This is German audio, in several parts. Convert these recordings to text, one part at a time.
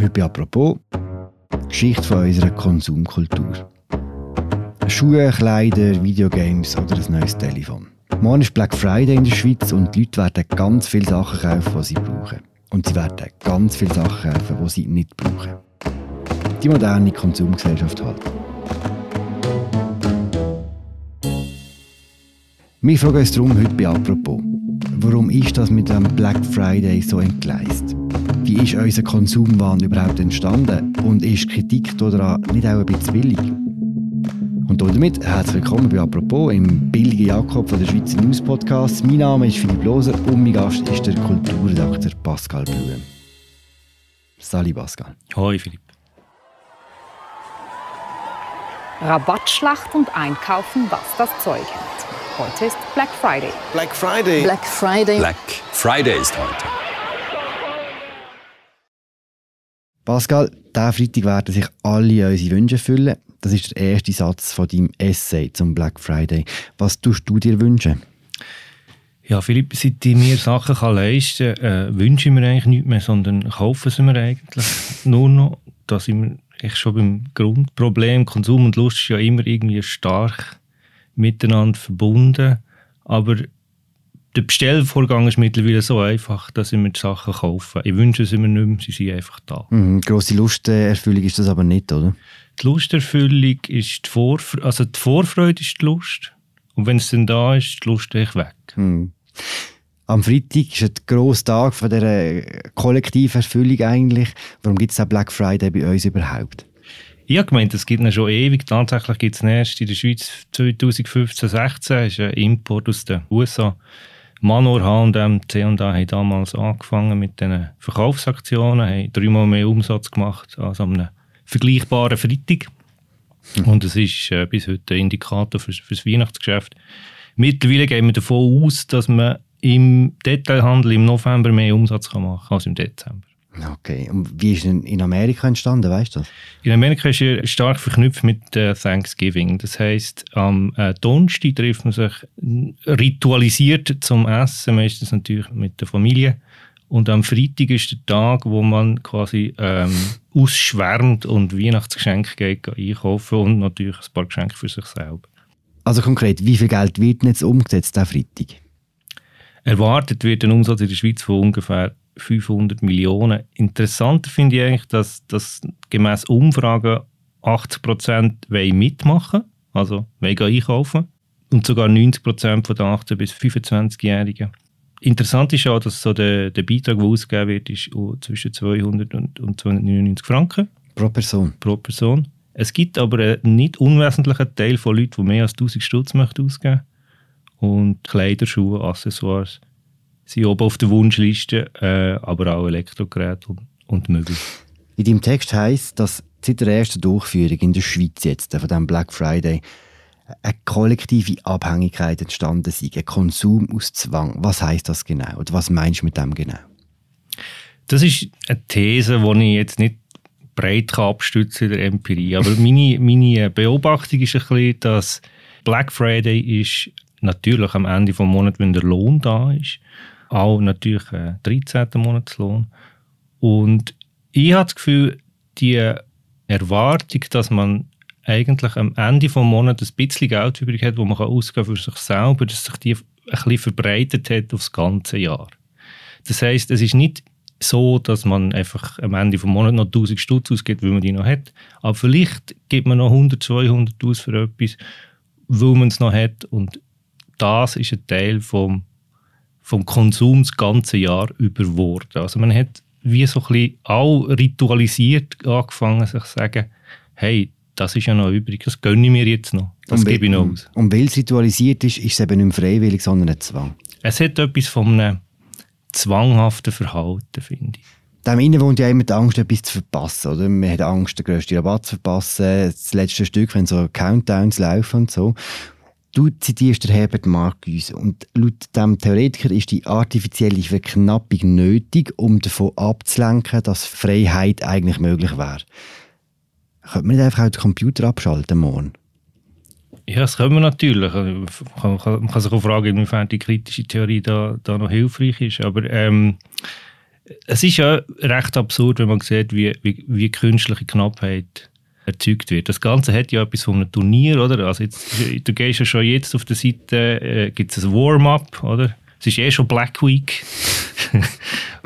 Heute bei «Apropos» Geschichte von unserer Konsumkultur. Schuhe, Kleider, Videogames oder ein neues Telefon. Morgen ist Black Friday in der Schweiz und die Leute werden ganz viele Sachen kaufen, die sie brauchen. Und sie werden ganz viele Sachen kaufen, die sie nicht brauchen. Die moderne Konsumgesellschaft halt. Wir fragen uns darum heute bei «Apropos». Warum ist das mit dem Black Friday so entgleist? Wie ist unser Konsumwahn überhaupt entstanden? Und ist Kritik daran nicht auch ein bisschen billig? Und damit herzlich willkommen bei «Apropos» im billigen Jakob von der Schweizer News Podcast. Mein Name ist Philipp Loser und mein Gast ist der Kulturredakteur Pascal Blum. Salut Pascal. Hoi Philipp. Rabattschlacht und Einkaufen, was das Zeug hält. Heute ist Black Friday. Black Friday. Black Friday. Black Friday ist heute. Pascal, diesen Freitag werden sich alle unsere Wünsche erfüllen. Das ist der erste Satz von deinem Essay zum Black Friday. Was tust du dir wünschen? Ja, Philipp, seit ich mir Sachen kann leisten kann, äh, wünsche ich mir eigentlich nichts mehr, sondern kaufe sie mir eigentlich nur noch. Da sind wir echt schon beim Grundproblem. Konsum und Lust ist ja immer irgendwie stark miteinander verbunden. Aber der Bestellvorgang ist mittlerweile so einfach, dass ich mir die Sachen kaufe. Ich wünsche sie mir nicht mehr, sie sind einfach da. Mhm, grosse Lusterfüllung ist das aber nicht, oder? Die Lusterfüllung ist die Vorfreude, also die Vorfreude ist die Lust. Und wenn es dann da ist, ist die Lust echt weg. Mhm. Am Freitag ist ein grosser Tag von dieser Kollektiverfüllung eigentlich. Warum gibt es den Black Friday bei uns überhaupt? Ich habe gemeint, es gibt ihn schon ewig. Tatsächlich gibt es erst in der Schweiz 2015, 16 ist ein Import aus den USA. Manor, H&M, C&A haben damals angefangen mit diesen Verkaufsaktionen, haben dreimal mehr Umsatz gemacht als an einem vergleichbaren Freitag. Und es ist äh, bis heute ein Indikator für, für das Weihnachtsgeschäft. Mittlerweile gehen wir davon aus, dass man im Detailhandel im November mehr Umsatz kann machen als im Dezember. Okay, und wie ist denn in Amerika entstanden, weißt du das? In Amerika ist er stark verknüpft mit äh, Thanksgiving. Das heißt, am äh, Donnerstag trifft man sich ritualisiert zum Essen, meistens natürlich mit der Familie. Und am Freitag ist der Tag, wo man quasi ähm, ausschwärmt und Weihnachtsgeschenke geht einkaufen und natürlich ein paar Geschenke für sich selber. Also konkret, wie viel Geld wird denn jetzt umgesetzt am Freitag? Erwartet wird ein Umsatz in der Schweiz von ungefähr 500 Millionen. Interessanter finde ich eigentlich, dass, dass gemäß Umfragen 80 Prozent mitmachen also wollen einkaufen. Und sogar 90 Prozent von den 18- bis 25-Jährigen. Interessant ist auch, dass so der, der Beitrag, der ausgegeben wird, ist zwischen 200 und, und 299 Franken. Pro Person? Pro Person. Es gibt aber einen nicht unwesentlichen Teil von Leuten, die mehr als 1000 Stutz möchten ausgeben Und Kleider, Schuhe, Accessoires sind oben auf der Wunschliste, äh, aber auch Elektrogeräte und, und Möbel. In deinem Text heisst, dass seit der ersten Durchführung in der Schweiz jetzt, von dem Black Friday, eine kollektive Abhängigkeit entstanden ist, ein Konsum aus Zwang. Was heißt das genau? Oder was meinst du mit dem genau? Das ist eine These, die ich jetzt nicht breit abstützen in der Empirie. Aber meine, meine Beobachtung ist ein bisschen, dass Black Friday ist natürlich am Ende des Monats, wenn der Lohn da ist, auch natürlich äh, 13. Monatslohn. Und ich habe das Gefühl, die Erwartung, dass man eigentlich am Ende des Monats ein bisschen Geld übrig hat, das man ausgeben kann für sich selber, dass sich die ein bisschen verbreitet hat aufs ganze Jahr. Das heißt, es ist nicht so, dass man einfach am Ende des Monats noch 1000 Stutz ausgibt, weil man die noch hat. Aber vielleicht gibt man noch 100, 200 aus für etwas, weil man es noch hat. Und das ist ein Teil vom, vom Konsum das ganze Jahr überworden. Also man hat wie so ein bisschen auch ritualisiert angefangen, sich zu sagen, hey, das ist ja noch übrig, das gönne ich mir jetzt noch, das gebe ich noch aus. Und weil es ritualisiert ist, ist es eben nicht freiwillig, sondern ein Zwang. Es hat etwas von einem zwanghaften Verhalten, finde ich. Dem innen wohnt ja immer die Angst, etwas zu verpassen. Oder? Man hat Angst, den grössten Rabatt zu verpassen, das letzte Stück, wenn so Countdowns laufen und so. Du zitierst den Herbert Marcuse und laut dem Theoretiker ist die artifizielle Verknappung nötig, um davon abzulenken, dass Freiheit eigentlich möglich wäre. Könnte man nicht einfach auch den Computer abschalten morgen? Ja, das können wir natürlich. Man kann, man kann sich auch fragen, inwiefern die kritische Theorie da, da noch hilfreich ist. Aber ähm, Es ist ja recht absurd, wenn man sieht, wie, wie, wie künstliche Knappheit erzeugt wird. Das Ganze hat ja etwas von einem Turnier, oder? Also jetzt, du gehst ja schon jetzt auf der Seite, äh, gibt es ein Warm-up, oder? Es ist eh schon Black Week.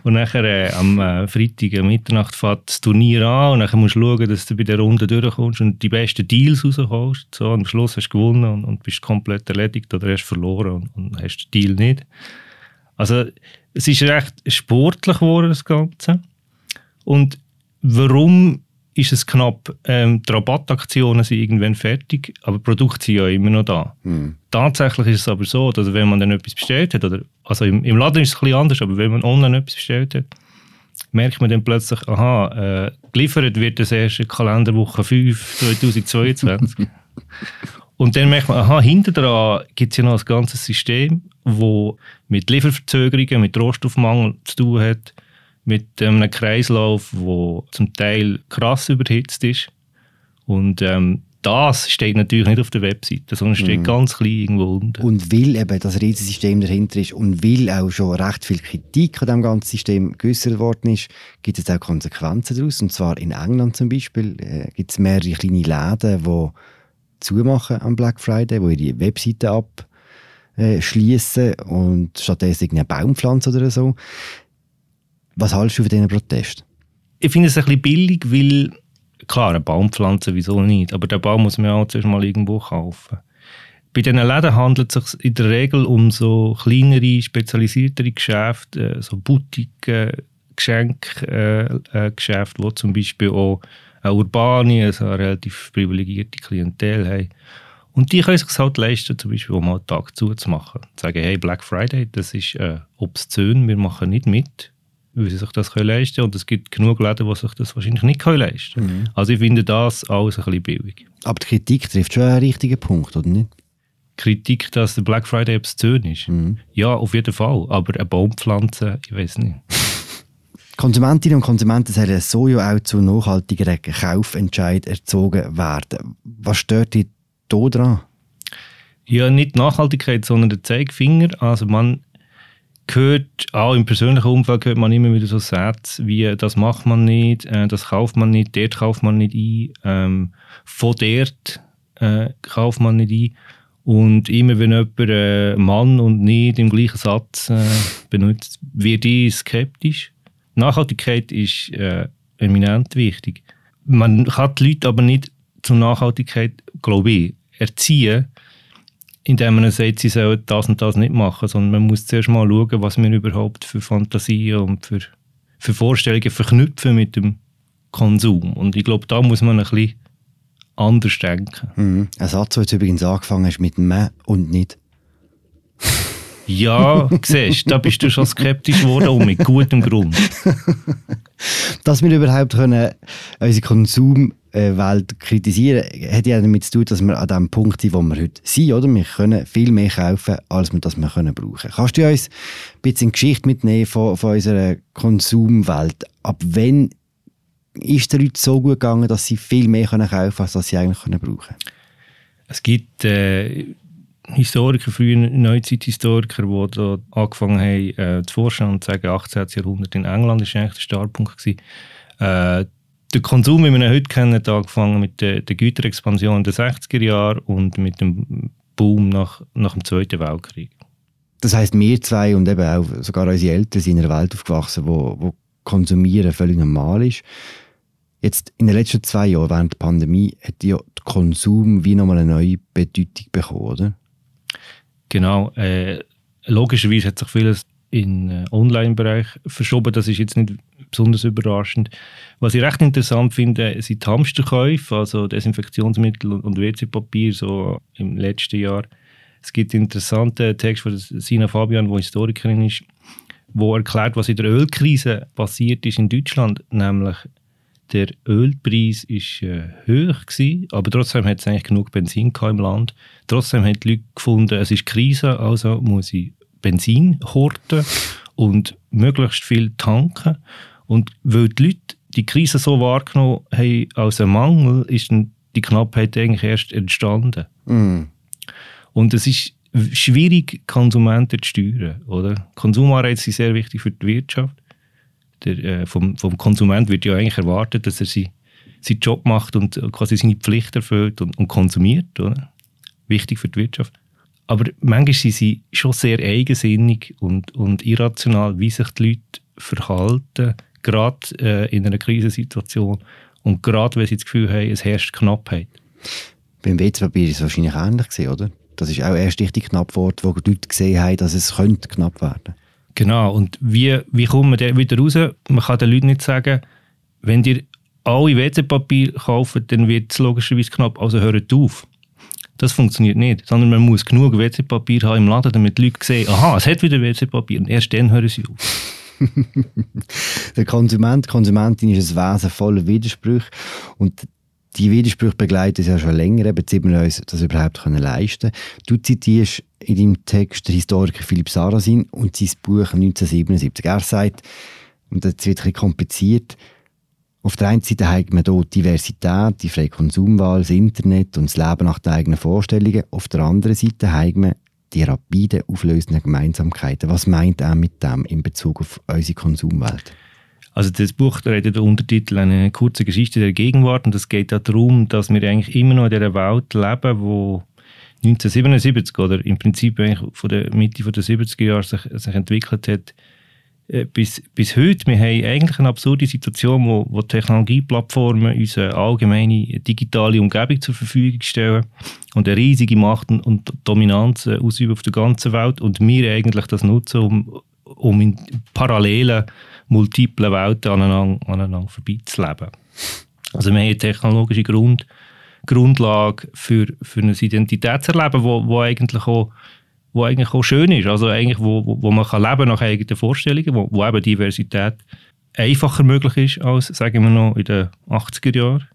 und nachher äh, am äh, Freitag um Mitternacht fährt das Turnier an und dann musst du schauen, dass du bei der Runde durchkommst und die besten Deals rauskommst. So, und am Schluss hast du gewonnen und, und bist komplett erledigt oder hast verloren und, und hast den Deal nicht. Also es ist recht sportlich geworden, das Ganze. Und warum ist es knapp, ähm, die Rabattaktionen sind irgendwann fertig, aber die Produkte sind ja immer noch da. Mhm. Tatsächlich ist es aber so, dass wenn man dann etwas bestellt hat, oder, also im, im Laden ist es ein bisschen anders, aber wenn man online etwas bestellt hat, merkt man dann plötzlich, aha, äh, geliefert wird das erste Kalenderwoche 5 2022. Und dann merkt man, aha, hinter dran gibt es ja noch ein ganzes System, das mit Lieferverzögerungen, mit Rohstoffmangel zu tun hat, mit einem Kreislauf, der zum Teil krass überhitzt ist. Und ähm, das steht natürlich nicht auf der Webseite, sondern steht mm. ganz klein irgendwo unten. Und weil eben das Riesensystem dahinter ist und weil auch schon recht viel Kritik an diesem ganzen System geäußert worden ist, gibt es auch Konsequenzen daraus. Und zwar in England zum Beispiel äh, gibt es mehrere kleine Läden, die zumachen am Black Friday, die ihre Webseite abschließen äh, und stattdessen eine Baumpflanze oder so. Was hältst du von diesen Protest? Ich finde es ein bisschen billig, weil, klar, eine Baumpflanze, wieso nicht? Aber den Baum muss man ja auch zuerst mal irgendwo kaufen. Bei diesen Läden handelt es sich in der Regel um so kleinere, spezialisiertere Geschäfte, äh, so Boutiquen, Geschenkgeschäfte, äh, äh, wo zum Beispiel auch eine urbane, also eine relativ privilegierte Klientel haben. Und die können sich halt leisten, zum Beispiel mal einen Tag zuzumachen. Sagen, hey, Black Friday, das ist äh, obszön, wir machen nicht mit weil sie sich das können leisten können. Und es gibt genug Läden, die sich das wahrscheinlich nicht können leisten können. Mhm. Also ich finde das alles ein bisschen billig. Aber die Kritik trifft schon einen richtigen Punkt, oder nicht? Kritik, dass der Black Friday obszön ist? Mhm. Ja, auf jeden Fall. Aber eine Baumpflanze, ich weiß nicht. Konsumentinnen und Konsumenten sollen so ja auch zu nachhaltigeren Kaufentscheid erzogen werden. Was stört dich da dran? Ja, nicht Nachhaltigkeit, sondern der Zeigefinger. Also man hört, auch im persönlichen Umfeld hört man immer wieder so Sätze wie, das macht man nicht, äh, das kauft man nicht, dort kauft man nicht ein, ähm, von dort äh, kauft man nicht ein. Und immer wenn jemand äh, Mann und nicht im gleichen Satz äh, benutzt, wird ich skeptisch. Nachhaltigkeit ist äh, eminent wichtig. Man kann die Leute aber nicht zur Nachhaltigkeit, glaube ich, erziehen, indem man sagt, sie sollen das und das nicht machen, sondern man muss zuerst mal schauen, was wir überhaupt für Fantasien und für, für Vorstellungen verknüpfen mit dem Konsum. Und ich glaube, da muss man ein bisschen anders denken. Mhm. Ein Satz, der jetzt übrigens angefangen hast mit «me» und «nicht». Ja, siehst da bist du schon skeptisch geworden und mit gutem Grund. Dass wir überhaupt können, unsere Konsum Welt kritisieren, hat ja damit zu tun, dass wir an dem Punkt sind, wo wir heute sind, oder? Wir können viel mehr kaufen, als wir das können brauchen. Kannst du uns ein bisschen Geschichte mitnehmen von, von unserer Konsumwelt? Ab wann ist den Leuten so gut gegangen, dass sie viel mehr können kaufen als sie eigentlich können brauchen Es gibt äh, Historiker, frühe Neuzeithistoriker, die angefangen haben äh, zu forschen und sagen, 18. Jahrhundert in England war eigentlich der Startpunkt gewesen. Äh, der Konsum, wie wir ihn heute kennen, hat angefangen mit der, der Güterexpansion der 60er Jahre und mit dem Boom nach, nach dem Zweiten Weltkrieg. Das heißt, wir zwei und eben auch sogar unsere Eltern sind in einer Welt aufgewachsen, wo, wo Konsumieren völlig normal ist. Jetzt in den letzten zwei Jahren während der Pandemie hat ja der Konsum wie nochmal eine neue Bedeutung bekommen, oder? Genau. Äh, logischerweise hat sich vieles in den Online-Bereich verschoben. Das ist jetzt nicht besonders überraschend. Was ich recht interessant finde, sind die Hamsterkäufe, also Desinfektionsmittel und WC-Papier so im letzten Jahr. Es gibt einen interessanten Text von Sina Fabian, die Historikerin ist, wo erklärt, was in der Ölkrise passiert ist in Deutschland, nämlich der Ölpreis ist äh, hoch gewesen, aber trotzdem hat es eigentlich genug Benzin im Land. Trotzdem haben die Leute gefunden, es ist Krise, also muss ich Benzin horten und möglichst viel tanken. Und weil die Leute die Krise so wahrgenommen haben als ein Mangel, ist die Knappheit eigentlich erst entstanden. Mm. Und es ist schwierig, Konsumenten zu steuern. Oder? Konsumanreize sind sehr wichtig für die Wirtschaft. der, äh, vom, vom Konsument wird ja eigentlich erwartet, dass er sie, seinen Job macht und quasi seine Pflicht erfüllt und, und konsumiert. Oder? Wichtig für die Wirtschaft. Aber manchmal sind sie schon sehr eigensinnig und, und irrational, wie sich die Leute verhalten, gerade äh, in einer Krisensituation und gerade, wenn sie das Gefühl haben, es herrscht Knappheit. Beim WC-Papier ist es wahrscheinlich ähnlich gewesen, oder? Das ist auch erst richtig knapp geworden, wo die Leute gesehen haben, dass es könnte knapp werden Genau, und wie, wie kommt man da wieder raus? Man kann den Leuten nicht sagen, wenn ihr alle WC-Papier kauft, dann wird es logischerweise knapp, also hört auf. Das funktioniert nicht, sondern man muss genug WC-Papier haben im Laden, damit die Leute sehen, aha, es hat wieder WC-Papier und erst dann hören sie auf. der Konsument, Konsumentin ist ein Wesen voller Widersprüche und die Widersprüche begleiten uns ja schon länger, eben, seit wir uns das überhaupt können leisten. Du zitierst in deinem Text den Historiker Philipp Sarasin und sein Buch 1977. Er sagt, und das wird ein bisschen kompliziert, auf der einen Seite haben wir hier Diversität, die freie Konsumwahl, das Internet und das Leben nach den eigenen Vorstellungen. Auf der anderen Seite haben wir die rapide auflösenden Gemeinsamkeiten. Was meint er mit dem in Bezug auf unsere Konsumwelt? Also das Buch redet der Untertitel eine kurze Geschichte der Gegenwart und es geht darum, dass wir eigentlich immer noch in dieser Welt leben, wo 1977 oder im Prinzip eigentlich von der Mitte der 70er Jahre sich, sich entwickelt hat, bis, bis heute. Wir haben eigentlich eine absurde Situation, wo, wo Technologieplattformen unsere allgemeine digitale Umgebung zur Verfügung stellen und eine riesige Macht und Dominanz äh, ausüben auf der ganzen Welt und wir eigentlich das nutzen, um, um in parallelen multiplen Welten aneinander, aneinander vorbeizuleben. Also wir haben eine technologische Grund, Grundlage für, für ein Identitätserleben, wo, wo eigentlich auch wo eigentlich auch schön ist, also eigentlich wo, wo, man kann leben nach eigenen Vorstellungen, wo, wo eben Diversität einfacher möglich ist als, sagen wir noch, in den 80er Jahren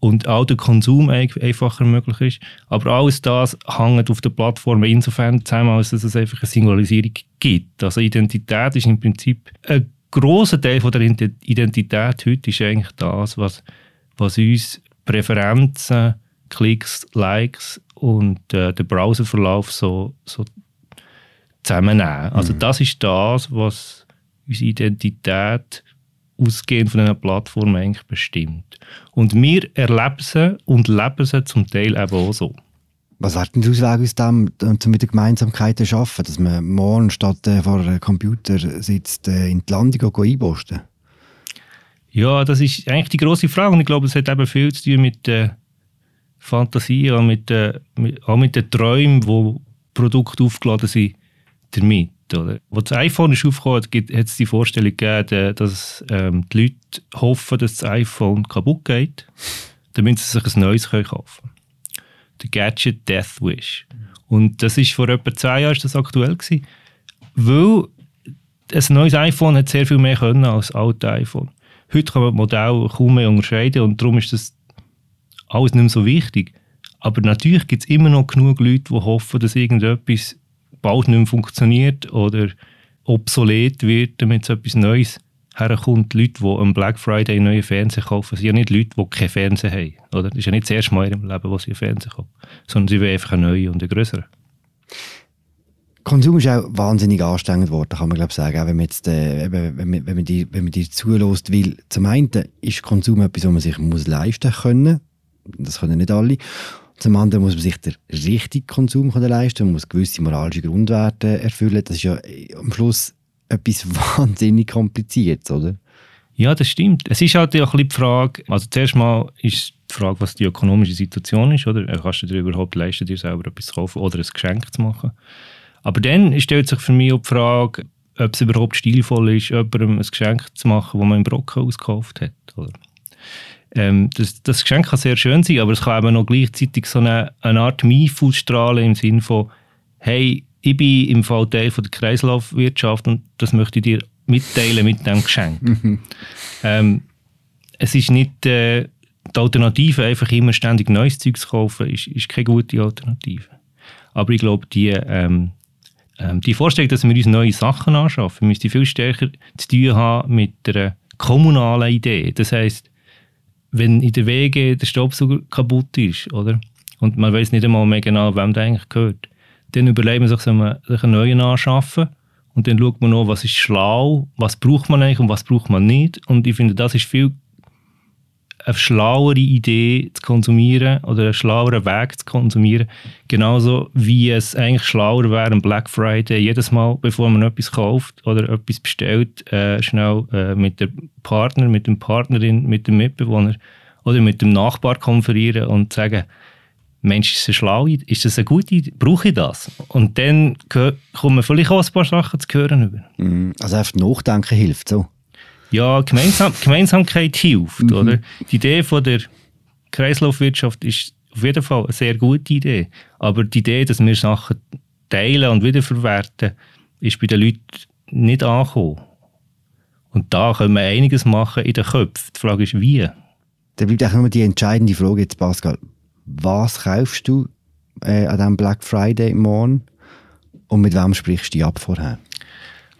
und auch der Konsum einfacher möglich ist. Aber alles das hängt auf der Plattform insofern zusammen, als dass es einfach eine Singularisierung gibt. Also Identität ist im Prinzip ein grosser Teil von der Identität heute ist eigentlich das, was, was uns Präferenzen, Klicks, Likes und äh, den Browserverlauf so, so zusammennehmen. Also mhm. das ist das, was unsere Identität ausgehend von einer Plattform eigentlich bestimmt. Und wir erleben sie und leben sie zum Teil eben auch so. Was wäre denn der Ausweg aus dem, um mit der Gemeinsamkeit zu schaffen, dass man morgen statt äh, vor einem Computer sitzt, äh, in die Landung einposten? Ja, das ist eigentlich die große Frage und ich glaube, es hat eben viel zu tun mit der äh, Fantasie, auch mit, äh, mit, auch mit den Träumen, wo Produkte aufgeladen sind damit. Oder? Als das iPhone ist aufgekommen hat, es die Vorstellung gegeben, dass ähm, die Leute hoffen, dass das iPhone kaputt geht, damit sie sich ein neues kaufen können der Gadget Death Wish. Und das ist vor etwa zwei Jahren das aktuell gewesen, weil ein neues iPhone hat sehr viel mehr können als das alte iPhone. Heute kann man das Modell kaum mehr unterscheiden und darum ist das alles nicht mehr so wichtig. Aber natürlich gibt es immer noch genug Leute, die hoffen, dass irgendetwas bald nicht mehr funktioniert oder obsolet wird, damit etwas Neues herkommt, Leute, die am Black Friday neue Fernseher kaufen, sind ja nicht Leute, die keinen Fernseher haben. Oder? Das ist ja nicht das erste Mal in ihrem Leben, wo sie einen Fernseher kaufen, sondern sie wollen einfach einen neuen und einen größeren. Konsum ist auch wahnsinnig anstrengend geworden, kann man glaube sagen, auch wenn man jetzt, äh, wenn, wenn, man dir, wenn man dir zulässt, weil zum einen ist Konsum etwas, was man sich muss leisten können, das können nicht alle. Zum anderen muss man sich den richtigen Konsum leisten, man muss gewisse moralische Grundwerte erfüllen. Das ist ja am Schluss etwas wahnsinnig Kompliziertes, oder? Ja, das stimmt. Es ist halt auch ein die Frage, also zuerst mal ist die Frage, was die ökonomische Situation ist, oder? Kannst du dir überhaupt leisten, dir selber etwas zu kaufen oder ein Geschenk zu machen? Aber dann stellt sich für mich auch die Frage, ob es überhaupt stilvoll ist, jemandem ein Geschenk zu machen, das man im Brocken ausgekauft hat, oder? Ähm, das, das, Geschenk kann sehr schön sein, aber es kann eben noch gleichzeitig so eine, eine Art Mief ausstrahlen im Sinne von, hey, ich bin im Fall Teil von der Kreislaufwirtschaft und das möchte ich dir mitteilen mit diesem Geschenk. Mhm. ähm, es ist nicht äh, die Alternative, einfach immer ständig neues Zeug zu kaufen, ist, ist keine gute Alternative. Aber ich glaube, die, ähm, ähm, die Vorstellung, dass wir uns neue Sachen anschaffen, müsste viel stärker zu tun haben mit einer kommunalen Idee. Das heißt, wenn in der Wege der Staubsauger kaputt ist, oder? Und man weiß nicht einmal mehr genau, wem der eigentlich gehört, dann überlegen wir sich, soll man sich einen neuen anschaffen Und dann schaut man noch, was ist schlau, was braucht man eigentlich und was braucht man nicht. Und ich finde, das ist viel eine schlauere Idee zu konsumieren oder einen schlaueren Weg zu konsumieren. Genauso wie es eigentlich schlauer wäre, am Black Friday jedes Mal, bevor man etwas kauft oder etwas bestellt, äh, schnell äh, mit dem Partner, mit dem Partnerin, mit dem Mitbewohner oder mit dem Nachbar konferieren und sagen, Mensch, ist das schlau? Ist das eine gute Idee? Brauche ich das? Und dann kommen vielleicht auch ein paar Sachen zu hören. Mm, also einfach nachdenken hilft so. Ja, Gemeinsam Gemeinsamkeit hilft, mhm. oder? Die Idee von der Kreislaufwirtschaft ist auf jeden Fall eine sehr gute Idee. Aber die Idee, dass wir Sachen teilen und wiederverwerten, ist bei den Leuten nicht angekommen. Und da können wir einiges machen in den Köpfen. Die Frage ist, wie? Da bleibt auch nur die entscheidende Frage jetzt, Pascal. Was kaufst du äh, an diesem Black Friday morgen und mit wem sprichst du ab vorher?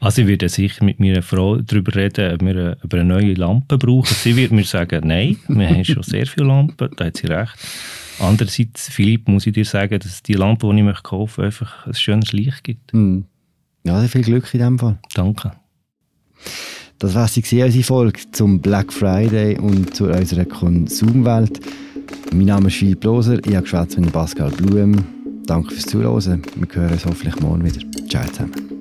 Also ich werde sicher mit meiner Frau darüber reden, ob wir über eine neue Lampe brauchen. Sie wird mir sagen, nein, wir haben schon sehr viele Lampen, da hat sie recht. Andererseits, Philipp, muss ich dir sagen, dass die Lampe, die ich kaufen möchte, einfach ein schönes Licht gibt. Mhm. Ja, viel Glück in dem Fall. Danke. Das war sie unsere Folge zum Black Friday und zu unserer Konsumwelt. Mein Name ist Philipp Loser, ich habe geschwätzt mit Pascal Blum. Danke fürs Zuhören. Wir hören uns hoffentlich morgen wieder. Ciao zusammen.